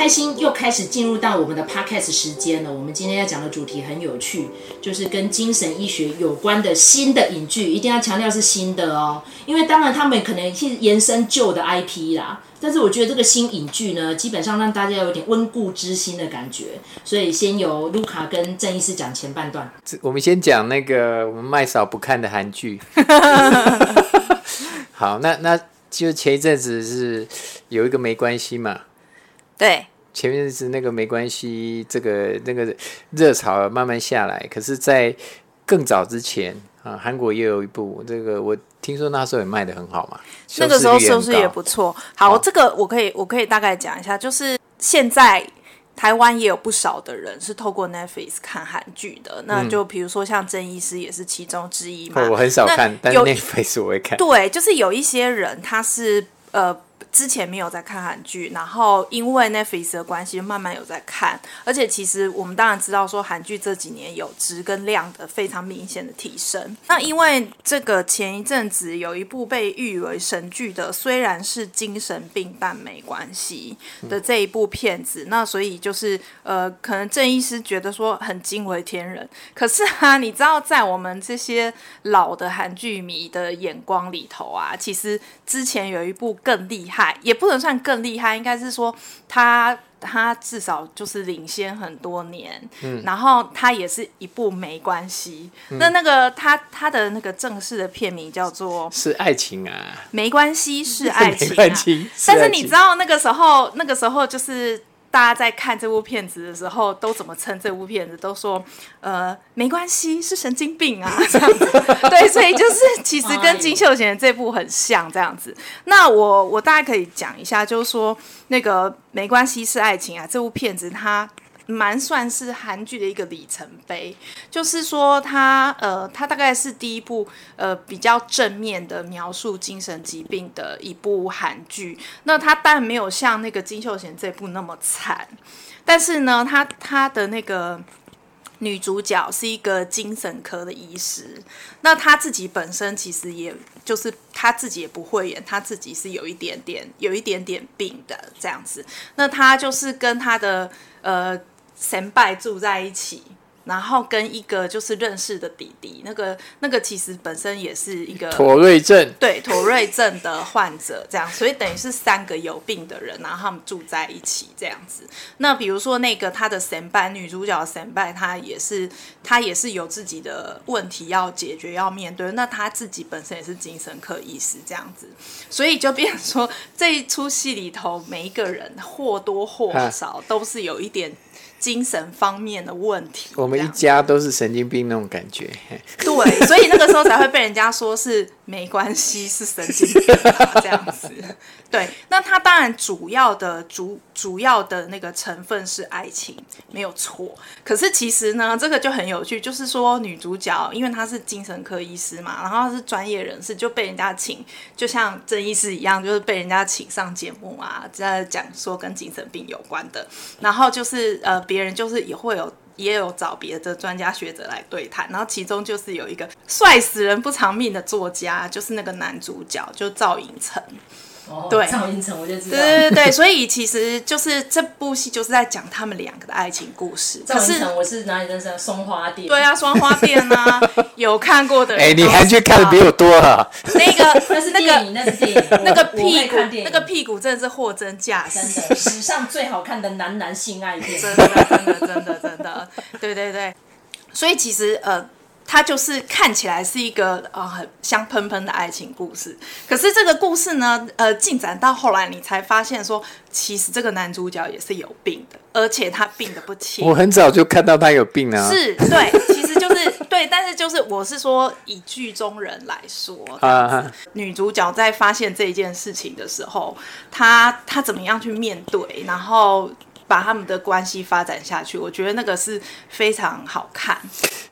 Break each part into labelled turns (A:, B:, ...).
A: 开心，又开始进入到我们的 podcast 时间了。我们今天要讲的主题很有趣，就是跟精神医学有关的新的影剧，一定要强调是新的哦。因为当然他们可能是延伸旧的 IP 啦，但是我觉得这个新影剧呢，基本上让大家有点温故知新的感觉。所以先由卢卡跟郑医师讲前半段。
B: 我们先讲那个我们麦嫂不看的韩剧。好，那那就前一阵子是有一个没关系嘛。
C: 对，
B: 前面是那个没关系，这个那个热潮慢慢下来。可是，在更早之前啊，韩国也有一部这个，我听说那时候也卖的很好嘛。
C: 那个时候收视也不错。好，这个我可以我可以大概讲一下，就是现在台湾也有不少的人是透过 Netflix 看韩剧的。那就比如说像郑医师也是其中之一嘛。
B: 嗯、我很少看，但 Netflix 我会看。
C: 对，就是有一些人他是呃。之前没有在看韩剧，然后因为 Netflix 的关系，慢慢有在看。而且其实我们当然知道，说韩剧这几年有质跟量的非常明显的提升。那因为这个前一阵子有一部被誉为神剧的，虽然是精神病，但没关系的这一部片子，那所以就是呃，可能郑医师觉得说很惊为天人。可是啊，你知道在我们这些老的韩剧迷的眼光里头啊，其实之前有一部更厉。也不能算更厉害，应该是说他他至少就是领先很多年，嗯，然后他也是一部没关系。嗯、那那个他他的那个正式的片名叫做
B: 是爱情啊，
C: 没关系是 爱情啊，但是你知道那个时候那个时候就是。大家在看这部片子的时候，都怎么称这部片子？都说，呃，没关系，是神经病啊，这样。对，所以就是其实跟金秀贤这部很像这样子。那我我大家可以讲一下，就是说那个没关系是爱情啊，这部片子它。蛮算是韩剧的一个里程碑，就是说他呃，他大概是第一部呃比较正面的描述精神疾病的一部韩剧。那他当然没有像那个金秀贤这部那么惨，但是呢，他他的那个女主角是一个精神科的医师，那他自己本身其实也就是他自己也不会演，他自己是有一点点有一点点病的这样子。那他就是跟他的呃。先拜住在一起，然后跟一个就是认识的弟弟，那个那个其实本身也是一个
B: 妥瑞症，
C: 对妥瑞症的患者，这样，所以等于是三个有病的人，然后他们住在一起这样子。那比如说那个他的神拜女主角神拜，她也是她也是有自己的问题要解决要面对，那她自己本身也是精神科医师这样子，所以就变成说这一出戏里头每一个人或多或少都是有一点。精神方面的问题，
B: 我们一家都是神经病那种感觉。
C: 对，所以那个时候才会被人家说是没关系，是神经病啊，这样子。对，那他当然主要的主主要的那个成分是爱情，没有错。可是其实呢，这个就很有趣，就是说女主角因为她是精神科医师嘛，然后她是专业人士，就被人家请，就像郑医师一样，就是被人家请上节目啊，在讲说跟精神病有关的，然后就是呃。别人就是也会有，也有找别的专家学者来对谈，然后其中就是有一个帅死人不偿命的作家，就是那个男主角，就赵寅成。
A: Oh, 对，赵寅成我就知道。
C: 对对对，所以其实就是这部戏就是在讲他们两个的爱情故事。
A: 赵寅成，我是哪里认识的？松花店。
C: 对啊，松花店啊，有看过的人。
B: 哎，你还去看的比我多啊？
C: 那个
A: 那是电影，那是电影。
C: 那个屁股，那个屁股真的是货真价实，
A: 真的史上最好看的男男性爱片。
C: 真的，真的，真的，真的，对对对。所以其实呃。它就是看起来是一个呃很香喷喷的爱情故事，可是这个故事呢，呃，进展到后来，你才发现说，其实这个男主角也是有病的，而且他病的不轻。
B: 我很早就看到他有病啊。
C: 是，对，其实就是对，但是就是我是说，以剧中人来说，啊，女主角在发现这件事情的时候，她她怎么样去面对，然后。把他们的关系发展下去，我觉得那个是非常好看。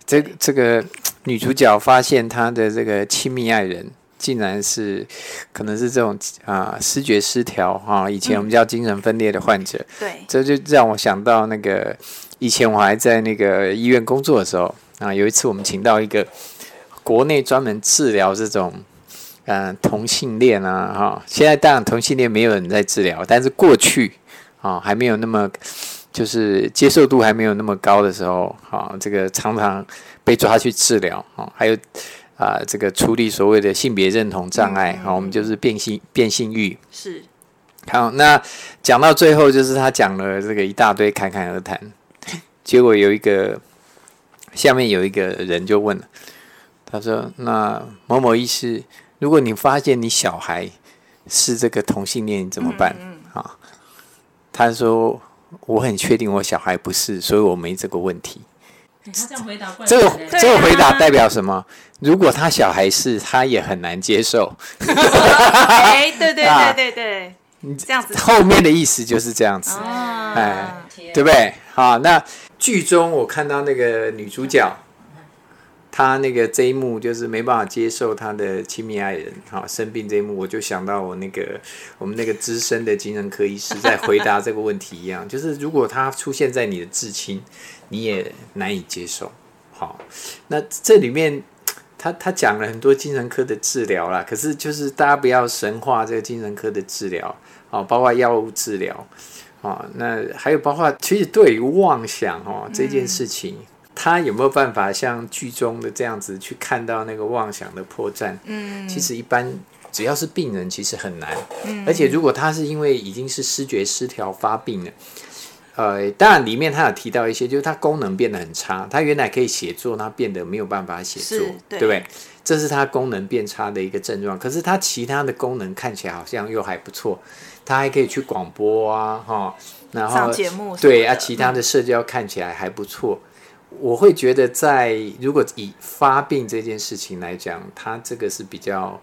B: 这个这个女主角发现她的这个亲密爱人，竟然是可能是这种啊、呃、思觉失调哈、啊，以前我们叫精神分裂的患者。
C: 嗯、对，
B: 这就让我想到那个以前我还在那个医院工作的时候啊，有一次我们请到一个国内专门治疗这种嗯、呃、同性恋啊哈，现在当然同性恋没有人在治疗，但是过去。啊，还没有那么就是接受度还没有那么高的时候，啊，这个常常被抓去治疗啊，还有啊，这个处理所谓的性别认同障碍，好，我们就是变性变性欲
C: 是。
B: 好，那讲到最后，就是他讲了这个一大堆侃侃而谈，结果有一个下面有一个人就问了，他说：“那某某医师，如果你发现你小孩是这个同性恋，你怎么办？”啊，他说：“我很确定我小孩不是，所以我没这个问题。”
A: 他这样回答，
B: 这个这个回答代表什么？如果他小孩是，他也很难接受。
C: 哎，对对对对对。你这样子，
B: 后面的意思就是这样子，啊、哎，对不对？好，那剧中我看到那个女主角，他那个这一幕就是没办法接受他的亲密爱人哈生病这一幕，我就想到我那个我们那个资深的精神科医师在回答这个问题一样，就是如果他出现在你的至亲，你也难以接受。好，那这里面。他他讲了很多精神科的治疗啦，可是就是大家不要神化这个精神科的治疗啊，包括药物治疗啊，那还有包括其实对于妄想哦这件事情，他有没有办法像剧中的这样子去看到那个妄想的破绽？嗯，其实一般只要是病人，其实很难。嗯，而且如果他是因为已经是视觉失调发病了。呃，当然，里面他有提到一些，就是他功能变得很差。他原来可以写作，他变得没有办法写作，对，对不对？这是他功能变差的一个症状。可是他其他的功能看起来好像又还不错，他还可以去广播啊，哈，然后
C: 上节目，
B: 对啊，其他的社交看起来还不错。嗯、我会觉得，在如果以发病这件事情来讲，他这个是比较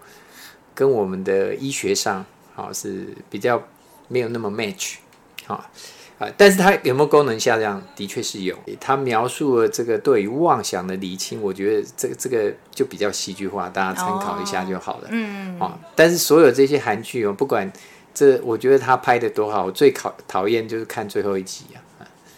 B: 跟我们的医学上，好是比较没有那么 match，好。啊，但是它有没有功能下降？的确是有。他描述了这个对于妄想的厘清，我觉得这个这个就比较戏剧化，大家参考一下就好了。嗯、哦、啊，但是所有这些韩剧哦，不管这，我觉得他拍的多好，我最考讨厌就是看最后一集啊。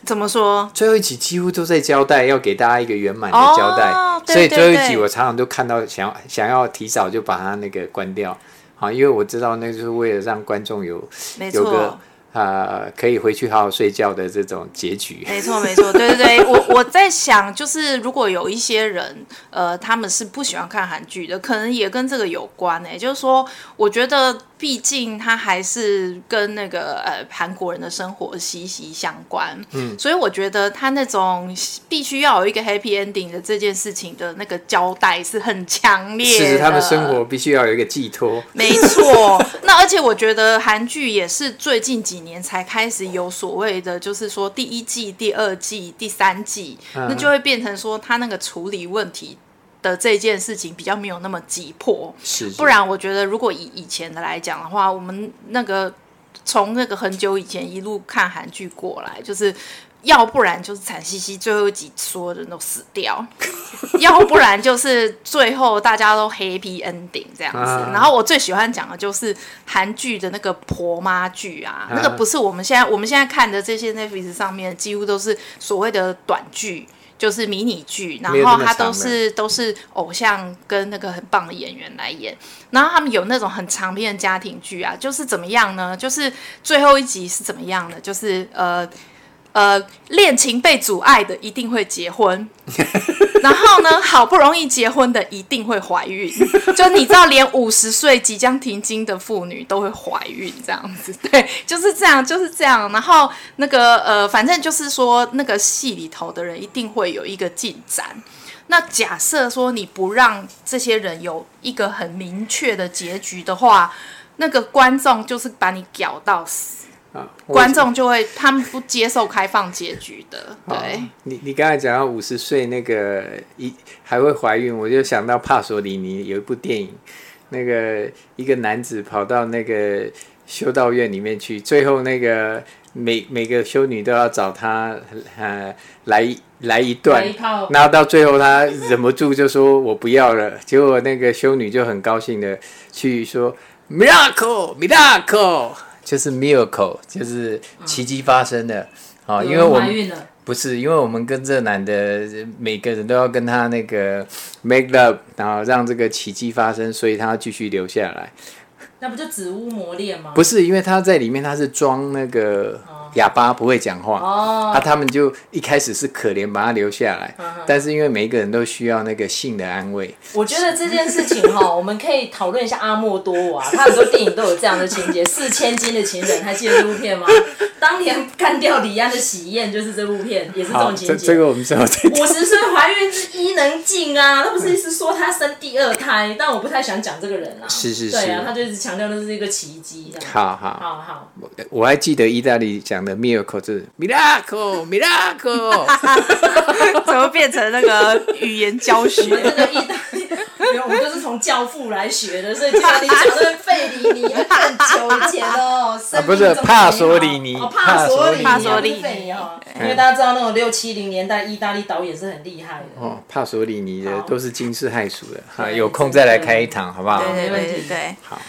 C: 怎么说？
B: 最后一集几乎都在交代，要给大家一个圆满的交代。哦、所以最后一集我常常都看到想要想要提早就把它那个关掉。好，因为我知道那就是为了让观众有有个。呃，可以回去好好睡觉的这种结局。
C: 没错，没错，对对对，我我在想，就是如果有一些人，呃，他们是不喜欢看韩剧的，可能也跟这个有关诶。就是说，我觉得。毕竟他还是跟那个呃韩国人的生活息息相关，嗯，所以我觉得他那种必须要有一个 happy ending 的这件事情的那个交代是很强烈的。
B: 是他们生活必须要有一个寄托。
C: 没错，那而且我觉得韩剧也是最近几年才开始有所谓的，就是说第一季、第二季、第三季，嗯，那就会变成说他那个处理问题。的这件事情比较没有那么急迫，
B: 是，是，
C: 不然我觉得如果以以前的来讲的话，我们那个从那个很久以前一路看韩剧过来，就是要不然就是惨兮兮，最后一集所有人都死掉，要不然就是最后大家都 happy ending 这样子。啊、然后我最喜欢讲的就是韩剧的那个婆妈剧啊，啊，那个不是我们现在我们现在看的这些 Netflix 上面几乎都是所谓的短剧。就是迷你剧，然后他都是都是偶像跟那个很棒的演员来演，然后他们有那种很长篇的家庭剧啊，就是怎么样呢？就是最后一集是怎么样的？就是呃。呃，恋情被阻碍的一定会结婚，然后呢，好不容易结婚的一定会怀孕，就你知道，连五十岁即将停经的妇女都会怀孕，这样子，对，就是这样，就是这样。然后那个呃，反正就是说，那个戏里头的人一定会有一个进展。那假设说你不让这些人有一个很明确的结局的话，那个观众就是把你搞到死。啊、观众就会，他们不接受开放结局的。对，
B: 你你刚才讲到五十岁那个一还会怀孕，我就想到帕索里尼有一部电影，那个一个男子跑到那个修道院里面去，最后那个每每个修女都要找他呃来来一段，然后到最后他忍不住就说我不要了，结果那个修女就很高兴的去说 miracle miracle。就是 miracle，就是奇迹发生的啊、嗯！因为我们不是，因为我们跟这男的每个人都要跟他那个 make love，然后让这个奇迹发生，所以他要继续留下来。
A: 那不就紫屋磨练吗？
B: 不是，因为他在里面他是装那个哑巴不会讲话，哦，啊，他们就一开始是可怜把他留下来，但是因为每一个人都需要那个性的安慰。
A: 我觉得这件事情哈，我们可以讨论一下阿莫多瓦，他很多电影都有这样的情节，《四千金的情人》还记得这部片吗？当年干掉李安的喜宴就是这部片，也是这种情节。
B: 这个我们知道。
A: 五十岁怀孕是伊能静啊，他不是一直说他生第二胎，但我不太想讲这个人啊。
B: 是是是。
A: 对啊，他就一直强调那是一个奇迹。
B: 好好
A: 好好，
B: 我还记得意大利讲的 miracle 就是 miracle miracle，
C: 怎么变成那个语言教学？
A: 这个意大利，没有，我们就是从教父来学的，所以意大利讲的费里尼很久以前哦，
B: 不是帕索里尼，
A: 帕索里尼，
C: 帕索里尼，
A: 因为大家知道那种六七零年代意大利导演是很厉害的。
B: 哦，帕索里尼的都是惊世骇俗的，哈，有空再来开一堂，好不好？
C: 对对对对，
B: 好。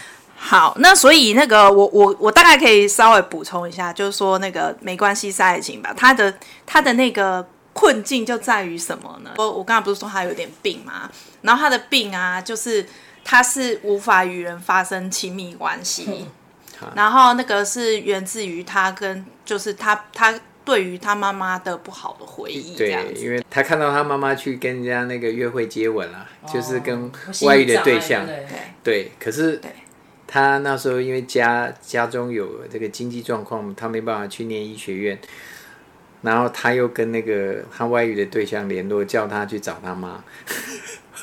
C: 好，那所以那个我我我大概可以稍微补充一下，就是说那个没关系是爱情吧，他的他的那个困境就在于什么呢？我我刚才不是说他有点病吗？然后他的病啊，就是他是无法与人发生亲密关系，嗯、然后那个是源自于他跟就是他他对于他妈妈的不好的回忆，
B: 对，因为他看到他妈妈去跟人家那个约会接吻了，哦、就是跟外遇的对象，对，对，可是。对他那时候因为家家中有这个经济状况，他没办法去念医学院，然后他又跟那个他外遇的对象联络，叫他去找他妈，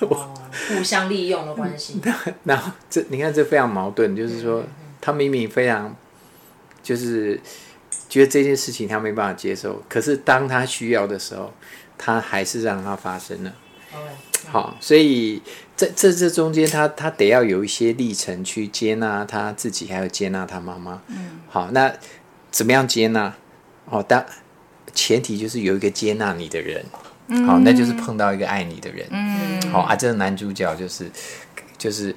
A: 哦、互相利用的关系。
B: 然后这你看这非常矛盾，就是说他明明非常就是觉得这件事情他没办法接受，可是当他需要的时候，他还是让他发生了。好，所以在这这中间，他他得要有一些历程去接纳他自己，还有接纳他妈妈。嗯，好，那怎么样接纳？哦，当前提就是有一个接纳你的人。嗯，好，那就是碰到一个爱你的人。嗯，好啊，这个男主角就是就是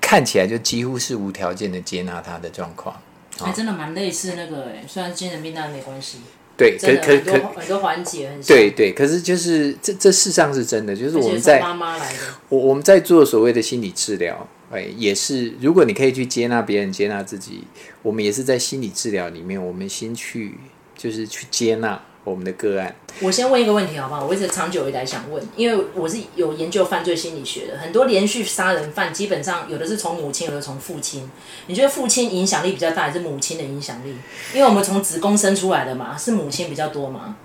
B: 看起来就几乎是无条件的接纳他的状况。
A: 还真的蛮类似那个哎，虽然精神病但没关系。
B: 对，可可可
A: 很多环节很
B: 对对，可是就是这这事实上是真的，就是我们在
A: 妈妈来的，
B: 我我们在做所谓的心理治疗，哎，也是如果你可以去接纳别人，接纳自己，我们也是在心理治疗里面，我们先去就是去接纳。我们的个案，
A: 我先问一个问题好不好？我一直长久以来想问，因为我是有研究犯罪心理学的，很多连续杀人犯基本上有的是从母亲，有的从父亲。你觉得父亲影响力比较大，还是母亲的影响力？因为我们从子宫生出来的嘛，是母亲比较多嘛？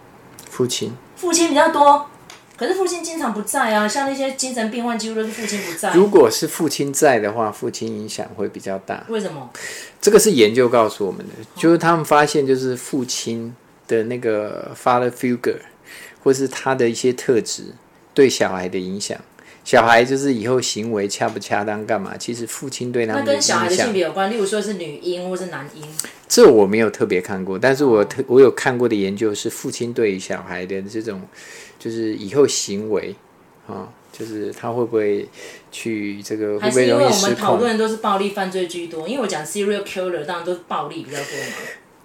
B: 父亲，
A: 父亲比较多，可是父亲经常不在啊，像那些精神病患几乎都是父亲不在。
B: 如果是父亲在的话，父亲影响会比较大。
A: 为什么？
B: 这个是研究告诉我们的，就是他们发现，就是父亲。的那个 father figure，或是他的一些特质对小孩的影响，小孩就是以后行为恰不恰当干嘛？其实父亲对他们的影响，那跟小孩的
A: 性别有关，例如说是女婴或是男婴。
B: 这我没有特别看过，但是我特我有看过的研究是父亲对于小孩的这种，就是以后行为啊，就是他会不会去这个会不会容易失控？还是因为我们
A: 讨论都是暴力犯罪居多，因为我讲 serial killer 当然都是暴力比较多嘛。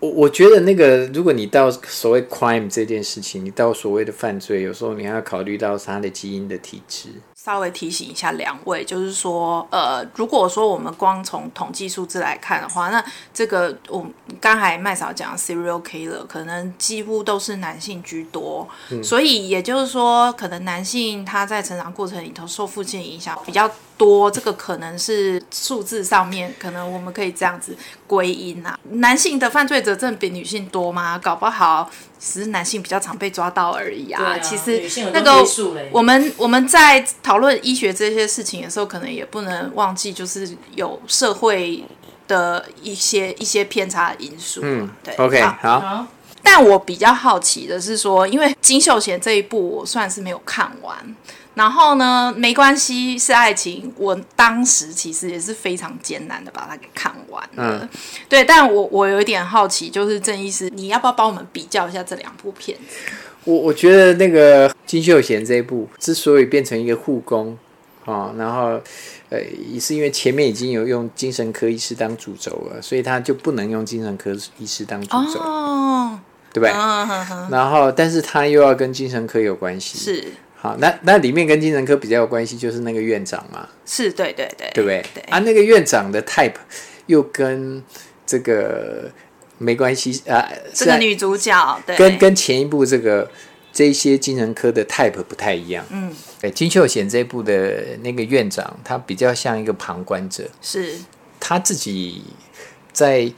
B: 我我觉得那个，如果你到所谓 crime 这件事情，你到所谓的犯罪，有时候你还要考虑到他的基因的体质。
C: 稍微提醒一下两位，就是说，呃，如果说我们光从统计数字来看的话，那这个我刚才麦嫂讲 serial killer 可能几乎都是男性居多，嗯、所以也就是说，可能男性他在成长过程里头受父亲影响比较多，这个可能是数字上面可能我们可以这样子归因啊。男性的犯罪者真的比女性多吗？搞不好。只是男性比较常被抓到而已啊。啊其实那个我们我们在讨论医学这些事情的时候，可能也不能忘记，就是有社会的一些一些偏差因素。
B: 嗯，
C: 对。
B: OK，好。好
C: 但我比较好奇的是说，因为金秀贤这一部我算是没有看完。然后呢，没关系，是爱情。我当时其实也是非常艰难的把它给看完了。嗯、对，但我我有一点好奇，就是郑医师，你要不要帮我们比较一下这两部片子？
B: 我我觉得那个金秀贤这一部之所以变成一个护工啊，然后呃，也是因为前面已经有用精神科医师当主轴了，所以他就不能用精神科医师当主轴，哦、对不对？然后，但是他又要跟精神科有关系，
C: 是。
B: 好，那那里面跟精神科比较有关系，就是那个院长嘛，
C: 是对对对，
B: 对不对？
C: 对
B: 啊，那个院长的 type 又跟这个没关系啊，
C: 这个女主角对，
B: 跟跟前一部这个这些精神科的 type 不太一样。嗯，对，金秀贤这一部的那个院长，他比较像一个旁观者，
C: 是
B: 他自己在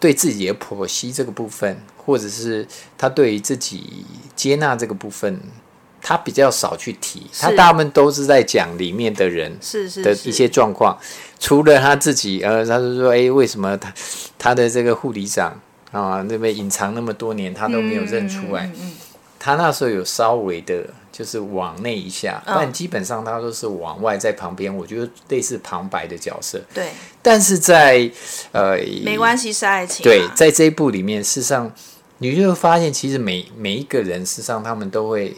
B: 对自己的剖析这个部分，或者是他对于自己接纳这个部分。他比较少去提，他大部分都是在讲里面的人的一些状况，除了他自己，呃，他就说，哎、欸，为什么他他的这个护理长啊，那边隐藏那么多年，他都没有认出来？嗯嗯嗯、他那时候有稍微的，就是往内一下，哦、但基本上他都是往外，在旁边，我觉得类似旁白的角色。
C: 对，
B: 但是在呃，
C: 没关系，是爱情、啊。
B: 对，在这一部里面，事实上你就会发现，其实每每一个人，事实上他们都会。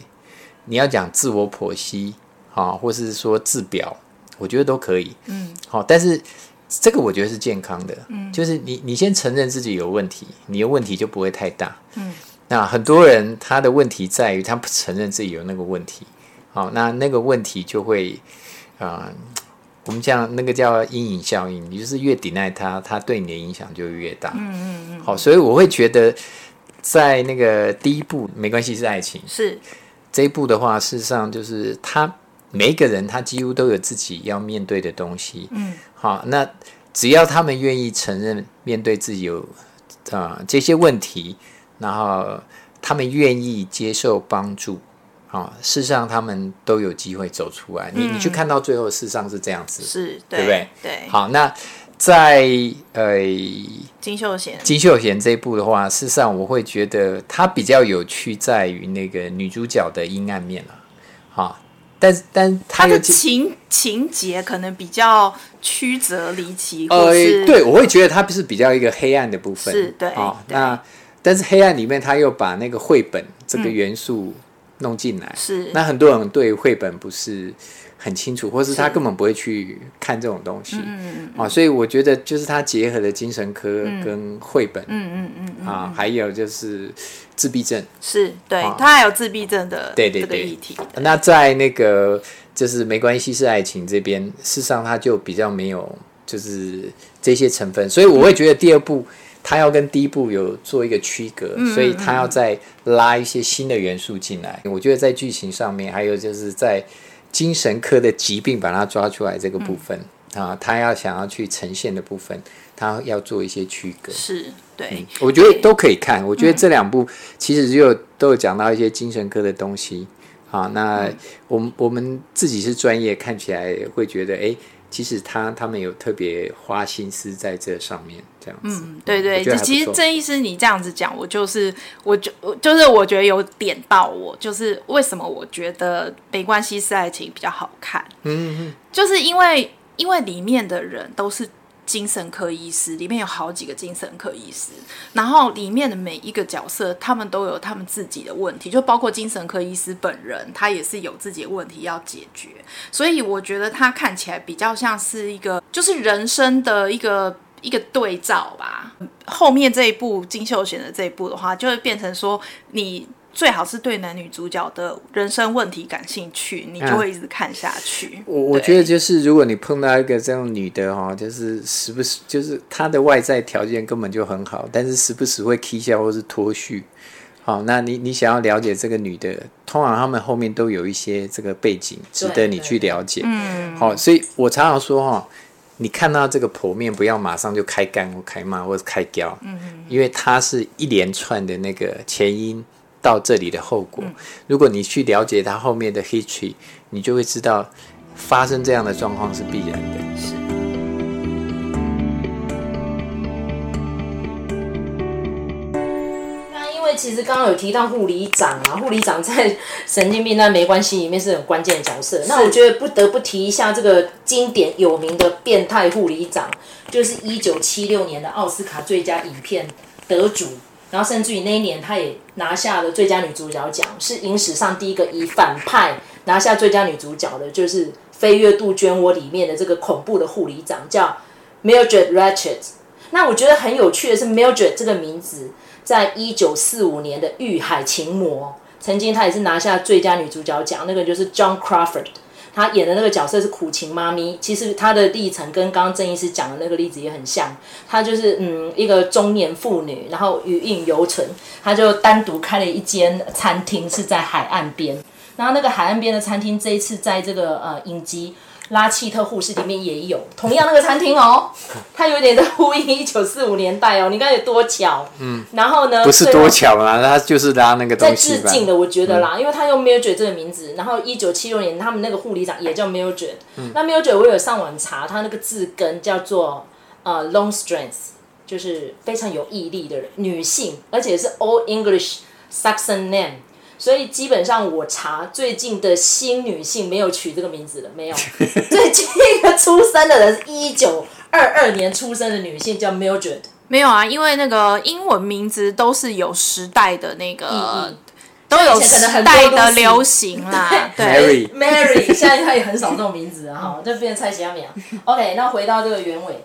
B: 你要讲自我剖析，啊，或是说自表，我觉得都可以。嗯，好，但是这个我觉得是健康的。嗯，就是你你先承认自己有问题，你的问题就不会太大。嗯，那很多人他的问题在于他不承认自己有那个问题。好，那那个问题就会啊、呃，我们讲那个叫阴影效应，你就是越抵赖他，他对你的影响就越大。嗯嗯嗯。好，所以我会觉得在那个第一部没关系是爱情
C: 是。
B: 这一部的话，事实上就是他每一个人，他几乎都有自己要面对的东西。嗯，好，那只要他们愿意承认面对自己有啊、呃、这些问题，然后他们愿意接受帮助，啊，事实上他们都有机会走出来。嗯、你你去看到最后，事实上是这样子，
C: 是
B: 对，对不对？
C: 对。
B: 好，那在呃
C: 金秀贤
B: 金秀贤这一部的话，事实上我会觉得它比较有趣，在于那个女主角的阴暗面了。好，但是但
C: 她的情情节可能比较曲折离奇。
B: 呃，对，我会觉得它不是比较一个黑暗的部分。
C: 是对。
B: 啊，那但是黑暗里面，他又把那个绘本这个元素弄进来。是。那很多人对绘本不是。很清楚，或是他根本不会去看这种东西，嗯啊，所以我觉得就是他结合了精神科跟绘本，嗯嗯嗯啊，还有就是自闭症，
C: 是对，他还有自闭症的对对对。议题。
B: 那在那个就是没关系是爱情这边，事实上他就比较没有就是这些成分，所以我会觉得第二部他要跟第一部有做一个区隔，所以他要再拉一些新的元素进来。我觉得在剧情上面，还有就是在。精神科的疾病把它抓出来这个部分、嗯、啊，他要想要去呈现的部分，他要做一些区隔。
C: 是对、嗯，
B: 我觉得都可以看。我觉得这两部其实就都有讲到一些精神科的东西。好，那我们我们自己是专业，看起来会觉得，哎，其实他他们有特别花心思在这上面。这样子。
C: 嗯，对对，其实郑医师你这样子讲，我就是，我就就是我觉得有点到我，就是为什么我觉得没关系是爱情比较好看，嗯嗯，就是因为因为里面的人都是精神科医师，里面有好几个精神科医师，然后里面的每一个角色，他们都有他们自己的问题，就包括精神科医师本人，他也是有自己的问题要解决，所以我觉得他看起来比较像是一个，就是人生的一个。一个对照吧，后面这一部金秀贤的这一部的话，就会变成说，你最好是对男女主角的人生问题感兴趣，你就会一直看下去。
B: 我、啊、我觉得就是，如果你碰到一个这样女的哈，就是时不时就是她的外在条件根本就很好，但是时不时会起笑或是脱序。好，那你你想要了解这个女的，通常她们后面都有一些这个背景，值得你去了解。嗯，好，所以我常常说哈。你看到这个剖面，不要马上就开干或开骂或者开屌，嗯嗯，因为它是一连串的那个前因到这里的后果。嗯、如果你去了解它后面的 history，你就会知道发生这样的状况是必然的。是。
A: 其实刚刚有提到护理长啊，护理长在神经病那没关系里面是很关键的角色。那我觉得不得不提一下这个经典有名的变态护理长，就是一九七六年的奥斯卡最佳影片得主，然后甚至于那一年她也拿下了最佳女主角奖，是影史上第一个以反派拿下最佳女主角的，就是《飞越杜鹃窝》里面的这个恐怖的护理长叫 Mildred Ratched。那我觉得很有趣的是 Mildred 这个名字。在一九四五年的《遇海情魔》，曾经她也是拿下最佳女主角奖，那个就是 John Crawford。她演的那个角色是苦情妈咪，其实她的历程跟刚刚郑医师讲的那个例子也很像。她就是嗯一个中年妇女，然后余韵犹存，她就单独开了一间餐厅，是在海岸边。然后那个海岸边的餐厅，这一次在这个呃影集。拉契特护士里面也有同样那个餐厅哦，它有点在呼应一九四五年代哦，你看有多巧。嗯，然后呢？
B: 不是多巧啦，它就是拉那个东西。
A: 在致敬的，我觉得啦，嗯、因为他用 Mildred 这个名字，然后一九七六年他们那个护理长也叫 Mildred。嗯、那 Mildred 我有上网查，他那个字根叫做呃 Long Strength，就是非常有毅力的人，女性，而且是 Old English Saxon name。所以基本上我查最近的新女性没有取这个名字的，没有。最近一个出生的人是一九二二年出生的女性，叫 Mildred。
C: 没有啊，因为那个英文名字都是有时代的那个，嗯、都有时代的流行啦。
B: 对
A: ，Mary，现在他也很少这种名字哈，就变成蔡小苗。OK，那回到这个原委，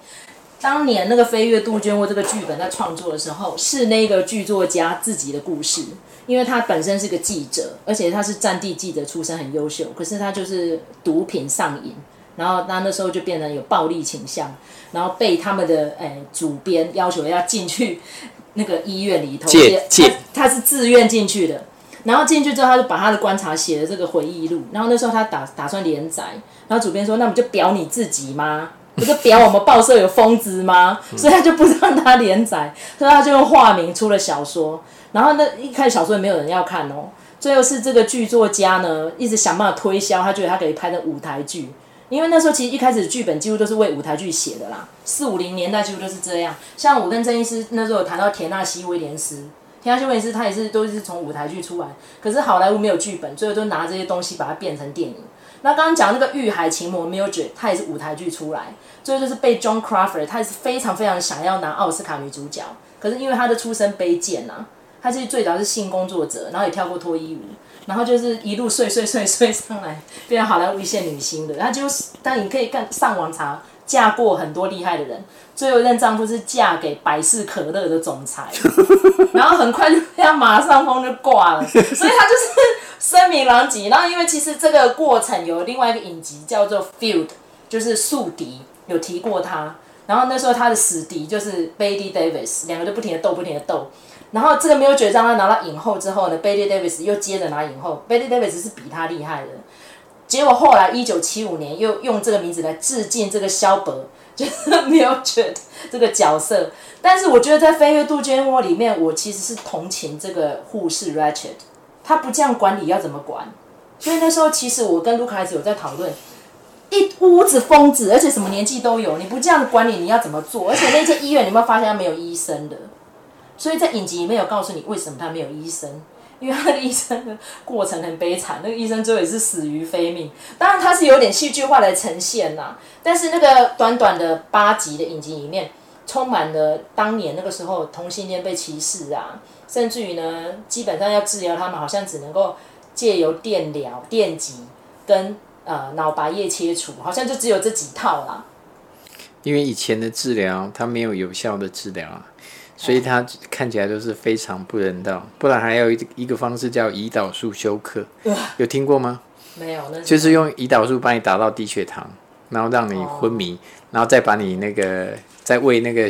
A: 当年那个飞跃杜鹃窝这个剧本在创作的时候，是那个剧作家自己的故事。因为他本身是个记者，而且他是战地记者出身，很优秀。可是他就是毒品上瘾，然后他那时候就变成有暴力倾向，然后被他们的诶、哎、主编要求要进去 那个医院里头，
B: 借借
A: 他，他是自愿进去的。然后进去之后，他就把他的观察写了这个回忆录。然后那时候他打打算连载，然后主编说：“那不就表你自己吗？不是表我们报社有疯子吗？”所以他就不让他连载，所以他就用化名出了小说。然后那一开始小说也没有人要看哦，最后是这个剧作家呢一直想办法推销，他觉得他可以拍成舞台剧，因为那时候其实一开始剧本几乎都是为舞台剧写的啦，四五零年代几乎都是这样。像我跟郑医师那时候有谈到田纳西威廉斯，田纳西威廉斯他也是都是从舞台剧出来，可是好莱坞没有剧本，最后都拿这些东西把它变成电影。那刚刚讲那个遇海情魔 Mildred，他也是舞台剧出来，最后就是被 John Crawford，她也是非常非常想要拿奥斯卡女主角，可是因为她的出身卑贱呐、啊。他其实最早是性工作者，然后也跳过脱衣舞，然后就是一路睡睡睡睡上来，变成好莱坞一线女星的。她就是，但你可以看上网查，嫁过很多厉害的人，最后一任丈夫是嫁给百事可乐的总裁，然后很快就这样马上风就挂了，所以她就是声名狼藉。然后因为其实这个过程有另外一个影集叫做《Field，》，就是宿敌，有提过他。然后那时候他的死敌就是 Bette Davis，两个就不停的斗，不停的斗。然后这个没有觉得让他拿到影后之后呢，Bette Davis 又接着拿影后，Bette Davis 是比他厉害的。结果后来一九七五年又用这个名字来致敬这个萧伯，就是 Mildred 这个角色。但是我觉得在《飞跃杜鹃窝》里面，我其实是同情这个护士 Ratched，他不这样管理要怎么管？所以那时候其实我跟卢卡斯有在讨论，一屋子疯子，而且什么年纪都有，你不这样管理你要怎么做？而且那间医院你有没有发现他没有医生的？所以在影集里面有告诉你为什么他没有医生，因为他那个医生的过程很悲惨，那个医生最后也是死于非命。当然他是有点戏剧化来呈现呐，但是那个短短的八集的影集里面，充满了当年那个时候同性恋被歧视啊，甚至于呢，基本上要治疗他们，好像只能够借由电疗、电击跟呃脑白液切除，好像就只有这几套啦。
B: 因为以前的治疗，它没有有效的治疗啊。所以它看起来都是非常不人道，不然还有一一个方式叫胰岛素休克，有听过吗？
A: 没有，
B: 就是用胰岛素把你打到低血糖，然后让你昏迷，然后再把你那个再喂那个，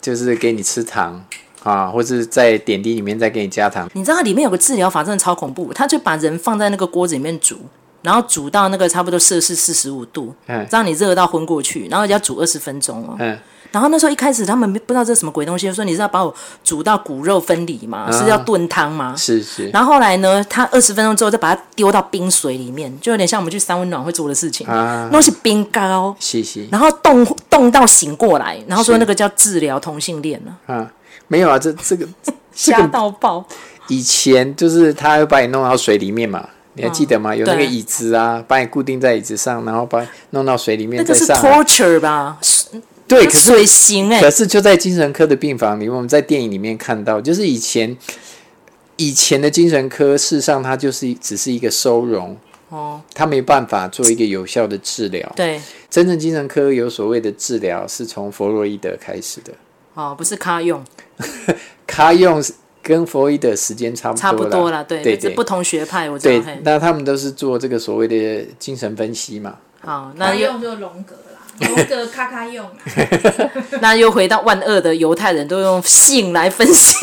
B: 就是给你吃糖啊，或者在点滴里面再给你加糖。
A: 你知道它里面有个治疗法真的超恐怖，他就把人放在那个锅子里面煮，然后煮到那个差不多摄氏四十五度，嗯，让你热到昏过去，然后要煮二十分钟哦，嗯。然后那时候一开始他们不知道这是什么鬼东西，说你是要把我煮到骨肉分离吗？是要炖汤吗？
B: 是是。
A: 然后后来呢，他二十分钟之后再把它丢到冰水里面，就有点像我们去三温暖会做的事情。啊。那是冰糕。
B: 是是。
A: 然后冻冻到醒过来，然后说那个叫治疗同性恋呢。
B: 啊，没有啊，这这个
A: 吓到爆。
B: 以前就是他会把你弄到水里面嘛，你还记得吗？有那个椅子啊，把你固定在椅子上，然后把你弄到水里面。
A: 那个是 torture 吧？
B: 对，可是行可是就在精神科的病房里，我们在电影里面看到，就是以前以前的精神科，事实上它就是只是一个收容哦，它没办法做一个有效的治疗。
A: 对，
B: 真正精神科有所谓的治疗，是从弗洛伊德开始的。
A: 哦，不是卡用，
B: 卡用跟弗洛伊德时间差不多，
A: 差不多了，对
B: 对对，
A: 不同学派，我知道。
B: 对，那他们都是做这个所谓的精神分析嘛。
A: 好，那
C: 用就荣格啦，荣格咔咔用。
A: 那又回到万恶的犹太人都用性来分析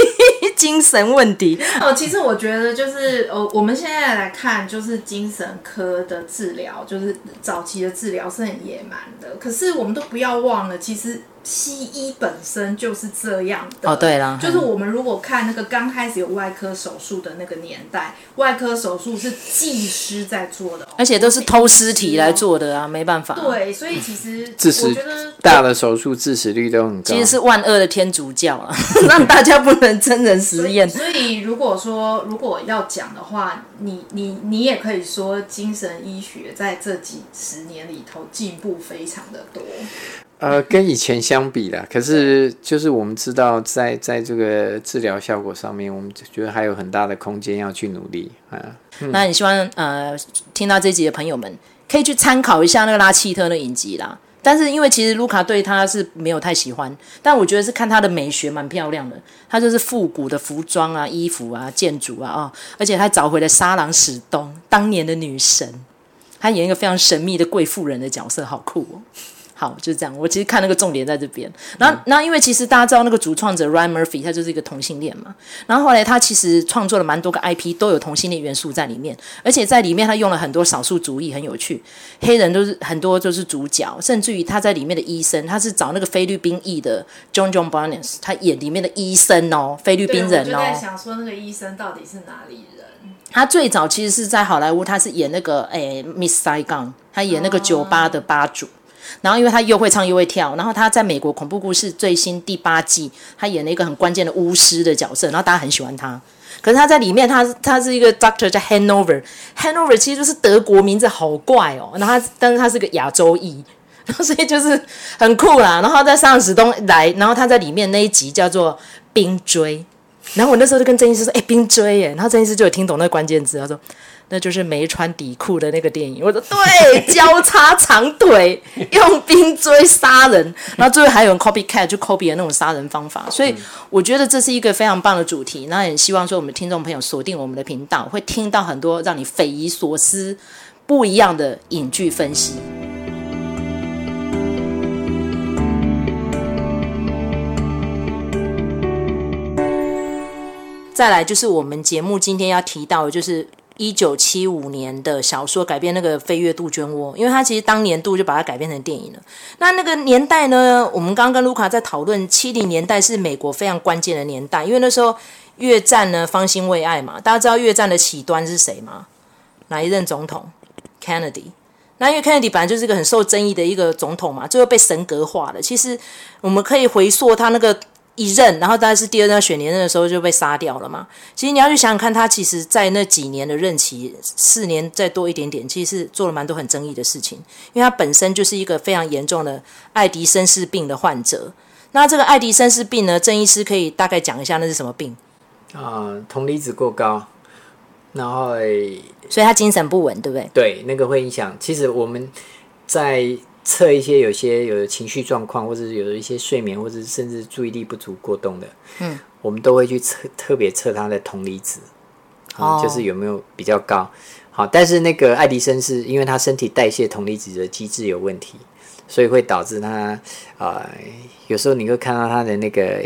A: 精神问题。
C: 哦，其实我觉得就是呃，我们现在来看，就是精神科的治疗，就是早期的治疗是很野蛮的。可是我们都不要忘了，其实。西医本身就是这样的
A: 哦，对了，
C: 就是我们如果看那个刚开始有外科手术的那个年代，外科手术是技师在做的，
A: 而且都是偷尸体来做的啊，没办法。
C: 对，所以其实我觉得
B: 大的手术致死率都很高。
A: 其实是万恶的天主教啊，让大家不能真人实验。
C: 所以如果说如果要讲的话，你你你也可以说精神医学在这几十年里头进步非常的多。
B: 呃，跟以前相比啦，可是就是我们知道在，在这个治疗效果上面，我们觉得还有很大的空间要去努力啊。
A: 嗯、那你希望呃，听到这集的朋友们可以去参考一下那个拉契特的影集啦。但是因为其实卢卡对他是没有太喜欢，但我觉得是看他的美学蛮漂亮的，他就是复古的服装啊、衣服啊、建筑啊哦，而且他找回了莎朗史东当年的女神，他演一个非常神秘的贵妇人的角色，好酷哦。好，就是这样。我其实看那个重点在这边。然后，然后因为其实大家知道那个主创者 Ryan Murphy，他就是一个同性恋嘛。然后后来他其实创作了蛮多个 IP，都有同性恋元素在里面。而且在里面他用了很多少数族裔，很有趣。黑人都是很多就是主角，甚至于他在里面的医生，他是找那个菲律宾裔的 John John Barnes，他演里面的医生哦，菲律宾人哦。我
C: 就在想说那个医生到底是哪里人？
A: 他最早其实是在好莱坞，他是演那个诶 Miss Saigon，他演那个酒吧的吧主。哦然后，因为他又会唱又会跳，然后他在美国恐怖故事最新第八季，他演了一个很关键的巫师的角色，然后大家很喜欢他。可是他在里面，他他是一个 doctor 叫 Hanover，Hanover 其实就是德国名字，好怪哦。然后他，但是他是个亚洲裔，然 后所以就是很酷啦。然后在莎朗史东来，然后他在里面那一集叫做冰锥。然后我那时候就跟郑医师说：“哎，冰锥耶！”然后郑医师就有听懂那个关键字，他说。那就是没穿底裤的那个电影。我说对，交叉长腿，用冰锥杀人，然后最后还有人 copycat 就 copy 的那种杀人方法。所以我觉得这是一个非常棒的主题。那也希望说我们听众朋友锁定我们的频道，会听到很多让你匪夷所思、不一样的影剧分析。再来就是我们节目今天要提到的，就是。一九七五年的小说改编那个《飞越杜鹃窝》，因为它其实当年度就把它改编成电影了。那那个年代呢，我们刚刚跟卢卡在讨论，七零年代是美国非常关键的年代，因为那时候越战呢方兴未艾嘛。大家知道越战的起端是谁吗？哪一任总统？Kennedy。那因为 Kennedy 本来就是一个很受争议的一个总统嘛，最后被神格化了。其实我们可以回溯他那个。一任，然后大概是第二任选连任的时候就被杀掉了嘛。其实你要去想想看，他其实在那几年的任期，四年再多一点点，其实是做了蛮多很争议的事情。因为他本身就是一个非常严重的爱迪生氏病的患者。那这个爱迪生氏病呢，郑医师可以大概讲一下那是什么病？
B: 啊，铜离子过高，然后，
A: 所以他精神不稳，对不对？
B: 对，那个会影响。其实我们在。测一些有些有情绪状况，或者是有一些睡眠，或者是甚至注意力不足过动的，嗯，我们都会去测，特别测他的铜离子，哦、嗯，就是有没有比较高。好，但是那个爱迪生是因为他身体代谢铜离子的机制有问题，所以会导致他啊、呃，有时候你会看到他的那个。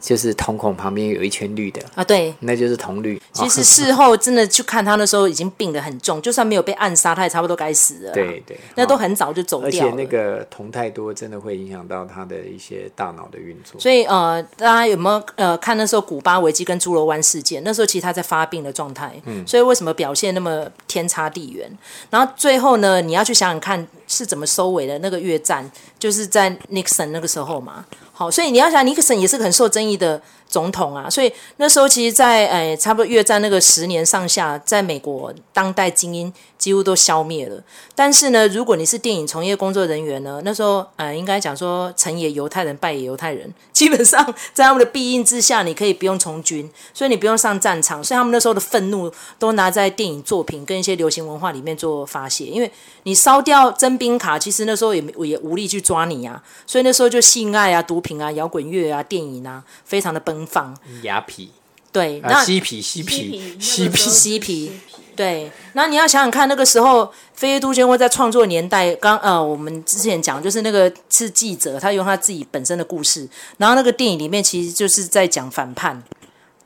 B: 就是瞳孔旁边有一圈绿的
A: 啊，对，
B: 那就是铜绿。
A: 其实事后真的去看他那时候，已经病得很重，就算没有被暗杀，他也差不多该死了。
B: 对对，
A: 那都很早就走掉了。而
B: 且那个铜太多，真的会影响到他的一些大脑的运作。
A: 所以呃，大家有没有呃看那时候古巴危机跟猪玀湾事件？那时候其实他在发病的状态，嗯，所以为什么表现那么天差地远？然后最后呢，你要去想想看是怎么收尾的。那个越战就是在 Nixon 那个时候嘛。好，所以你要想，尼克森也是很受争议的总统啊。所以那时候，其实在，在诶差不多越战那个十年上下，在美国当代精英几乎都消灭了。但是呢，如果你是电影从业工作人员呢，那时候呃，应该讲说成也犹太人，败也犹太人。基本上在他们的庇荫之下，你可以不用从军，所以你不用上战场。所以他们那时候的愤怒都拿在电影作品跟一些流行文化里面做发泄，因为。你烧掉征兵卡，其实那时候也也无力去抓你啊，所以那时候就性爱啊、毒品啊、摇滚乐啊、电影啊，非常的奔放。
B: 雅痞。
C: 对，
B: 啊，嬉皮嬉皮嬉皮
C: 嬉皮，对。那你要想想看，那个时候飞越杜鹃窝在创作年代，刚呃，我们之前讲就是那个是记者，他用他自己本身的故事，然后那个电影里面其实就是在讲反叛，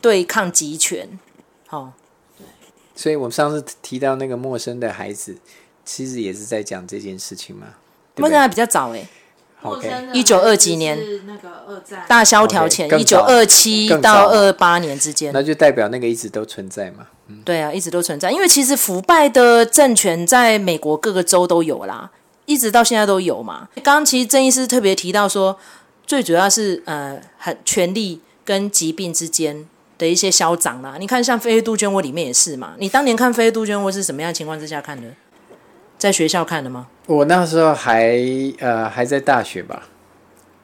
C: 对抗集权，哦，对。
B: 所以我们上次提到那个陌生的孩子，其实也是在讲这件事情嘛。
C: 陌生还比较早哎。一九二几年，那个二战大萧条前，一九二七到二八年之间，
B: 那就代表那个一直都存在嘛。
C: 嗯，对啊，一直都存在，因为其实腐败的政权在美国各个州都有啦，一直到现在都有嘛。刚刚其实郑医师特别提到说，最主要是呃，很权力跟疾病之间的一些消长啦。你看，像《飞越杜鹃窝》里面也是嘛。你当年看《飞越杜鹃窝》是什么样的情况之下看的？在学校看的吗？
B: 我那时候还呃还在大学吧。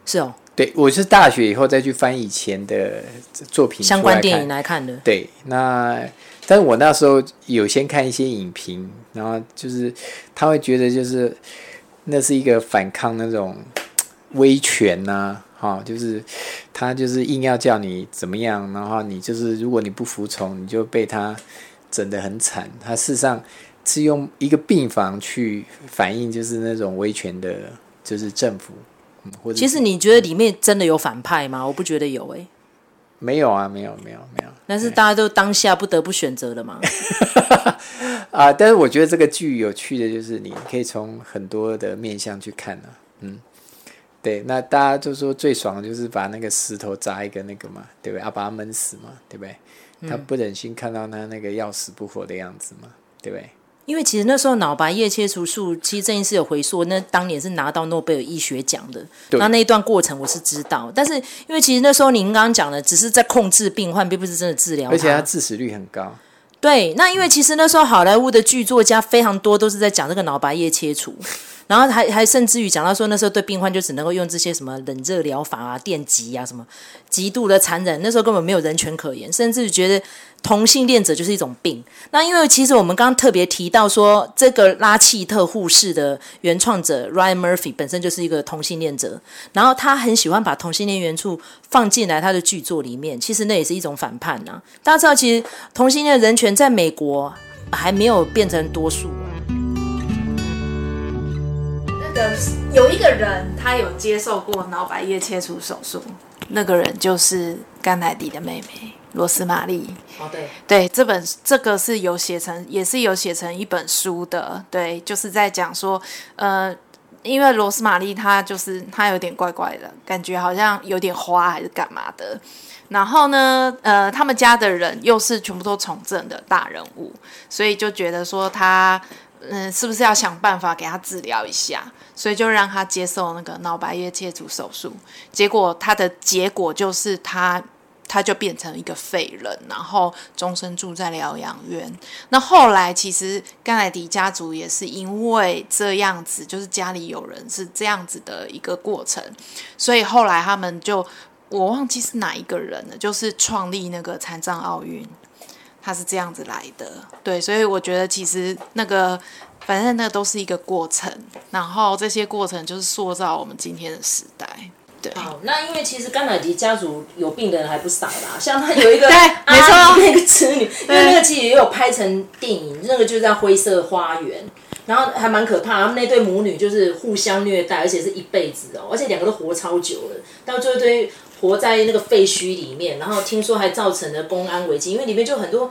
C: 是哦，
B: 对，我是大学以后再去翻以前的作品
C: 相关电影来看的。
B: 对，那但是我那时候有先看一些影评，然后就是他会觉得就是那是一个反抗那种威权呐、啊，哈、哦，就是他就是硬要叫你怎么样，然后你就是如果你不服从，你就被他整得很惨。他事实上。是用一个病房去反映，就是那种威权的，就是政府。或者
C: 其实你觉得里面真的有反派吗？我不觉得有诶、欸。
B: 没有啊，没有，没有，没有。
C: 但是大家都当下不得不选择的嘛。
B: 啊，但是我觉得这个剧有趣的就是，你可以从很多的面向去看呢、啊。嗯，对。那大家就说最爽的就是把那个石头砸一个那个嘛，对不对？要把他闷死嘛，对不对？他不忍心看到他那个要死不活的样子嘛，对不对？
C: 因为其实那时候脑白叶切除术，其实郑医师有回溯，那当年是拿到诺贝尔医学奖的。那那一段过程我是知道，但是因为其实那时候您刚刚讲的只是在控制病患，并不是真的治疗。
B: 而且他致死率很高。
C: 对，那因为其实那时候好莱坞的剧作家非常多，都是在讲这个脑白叶切除。然后还还甚至于讲到说，那时候对病患就只能够用这些什么冷热疗法啊、电击啊什么，极度的残忍。那时候根本没有人权可言，甚至觉得同性恋者就是一种病。那因为其实我们刚刚特别提到说，这个拉契特护士的原创者 Ryan Murphy 本身就是一个同性恋者，然后他很喜欢把同性恋元素放进来他的剧作里面。其实那也是一种反叛呐、大家知道，其实同性恋人权在美国还没有变成多数。有一个人，他有接受过脑白叶切除手术，那个人就是甘乃迪的妹妹罗斯玛丽。
A: 哦，对，
C: 对，这本这个是有写成，也是有写成一本书的。对，就是在讲说，呃，因为罗斯玛丽她就是她有点怪怪的感觉，好像有点花还是干嘛的。然后呢，呃，他们家的人又是全部都从政的大人物，所以就觉得说他。嗯，是不是要想办法给他治疗一下？所以就让他接受那个脑白叶切除手术。结果他的结果就是他，他就变成一个废人，然后终身住在疗养院。那后来其实甘乃迪家族也是因为这样子，就是家里有人是这样子的一个过程，所以后来他们就我忘记是哪一个人了，就是创立那个残障奥运。他是这样子来的，对，所以我觉得其实那个，反正那都是一个过程，然后这些过程就是塑造我们今天的时代。对，
A: 好，那因为其实甘乃迪家族有病的人还不少啦，像他有一个
C: 对，没错，
A: 那个子女，因为那个其实也有拍成电影，那个就是在灰色花园，然后还蛮可怕，他们那对母女就是互相虐待，而且是一辈子哦，而且两个都活超久了，到最后对。活在那个废墟里面，然后听说还造成了公安危机，因为里面就很多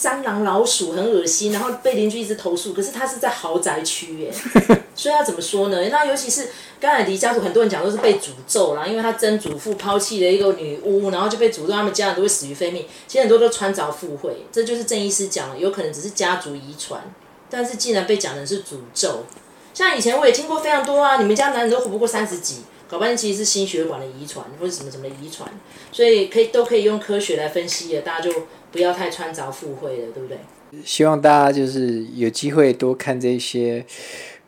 A: 蟑螂、老鼠，很恶心，然后被邻居一直投诉。可是他是在豪宅区耶，所以他怎么说呢？那尤其是甘乃迪家族，很多人讲都是被诅咒啦，因为他曾祖父抛弃了一个女巫，然后就被诅咒他们家人都会死于非命。其实很多都穿凿附会，这就是郑医师讲的，有可能只是家族遗传，但是竟然被讲的是诅咒。像以前我也听过非常多啊，你们家男人都活不过三十几。搞半天其实是心血管的遗传，或者什么什么遗传，所以可以都可以用科学来分析的，大家就不要太穿凿附会了，对不对？
B: 希望大家就是有机会多看这些，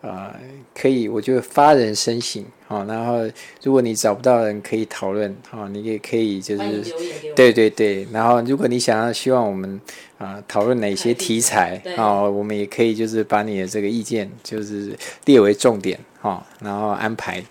B: 啊、呃，可以我觉得发人深省，好，然后如果你找不到人可以讨论，好，你也可以就是对对对，然后如果你想要希望我们啊讨论哪些题材，哦，我们也可以就是把你的这个意见就是列为重点，好，然后安排。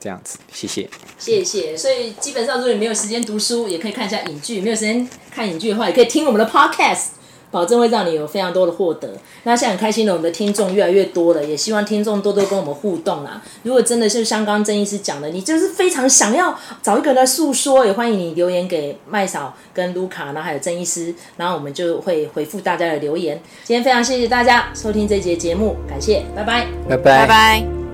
B: 这样子，谢谢，
A: 谢谢。所以基本上，如果你没有时间读书，也可以看一下影剧；没有时间看影剧的话，也可以听我们的 podcast。保证会让你有非常多的获得。那现在很开心的，我们的听众越来越多了，也希望听众多多跟我们互动啦。如果真的是像刚刚曾医师讲的，你就是非常想要找一个人来诉说，也欢迎你留言给麦嫂跟卢卡，然后还有郑医师，然后我们就会回复大家的留言。今天非常谢谢大家收听这节节目，感谢，拜拜，
B: 拜拜，
C: 拜拜。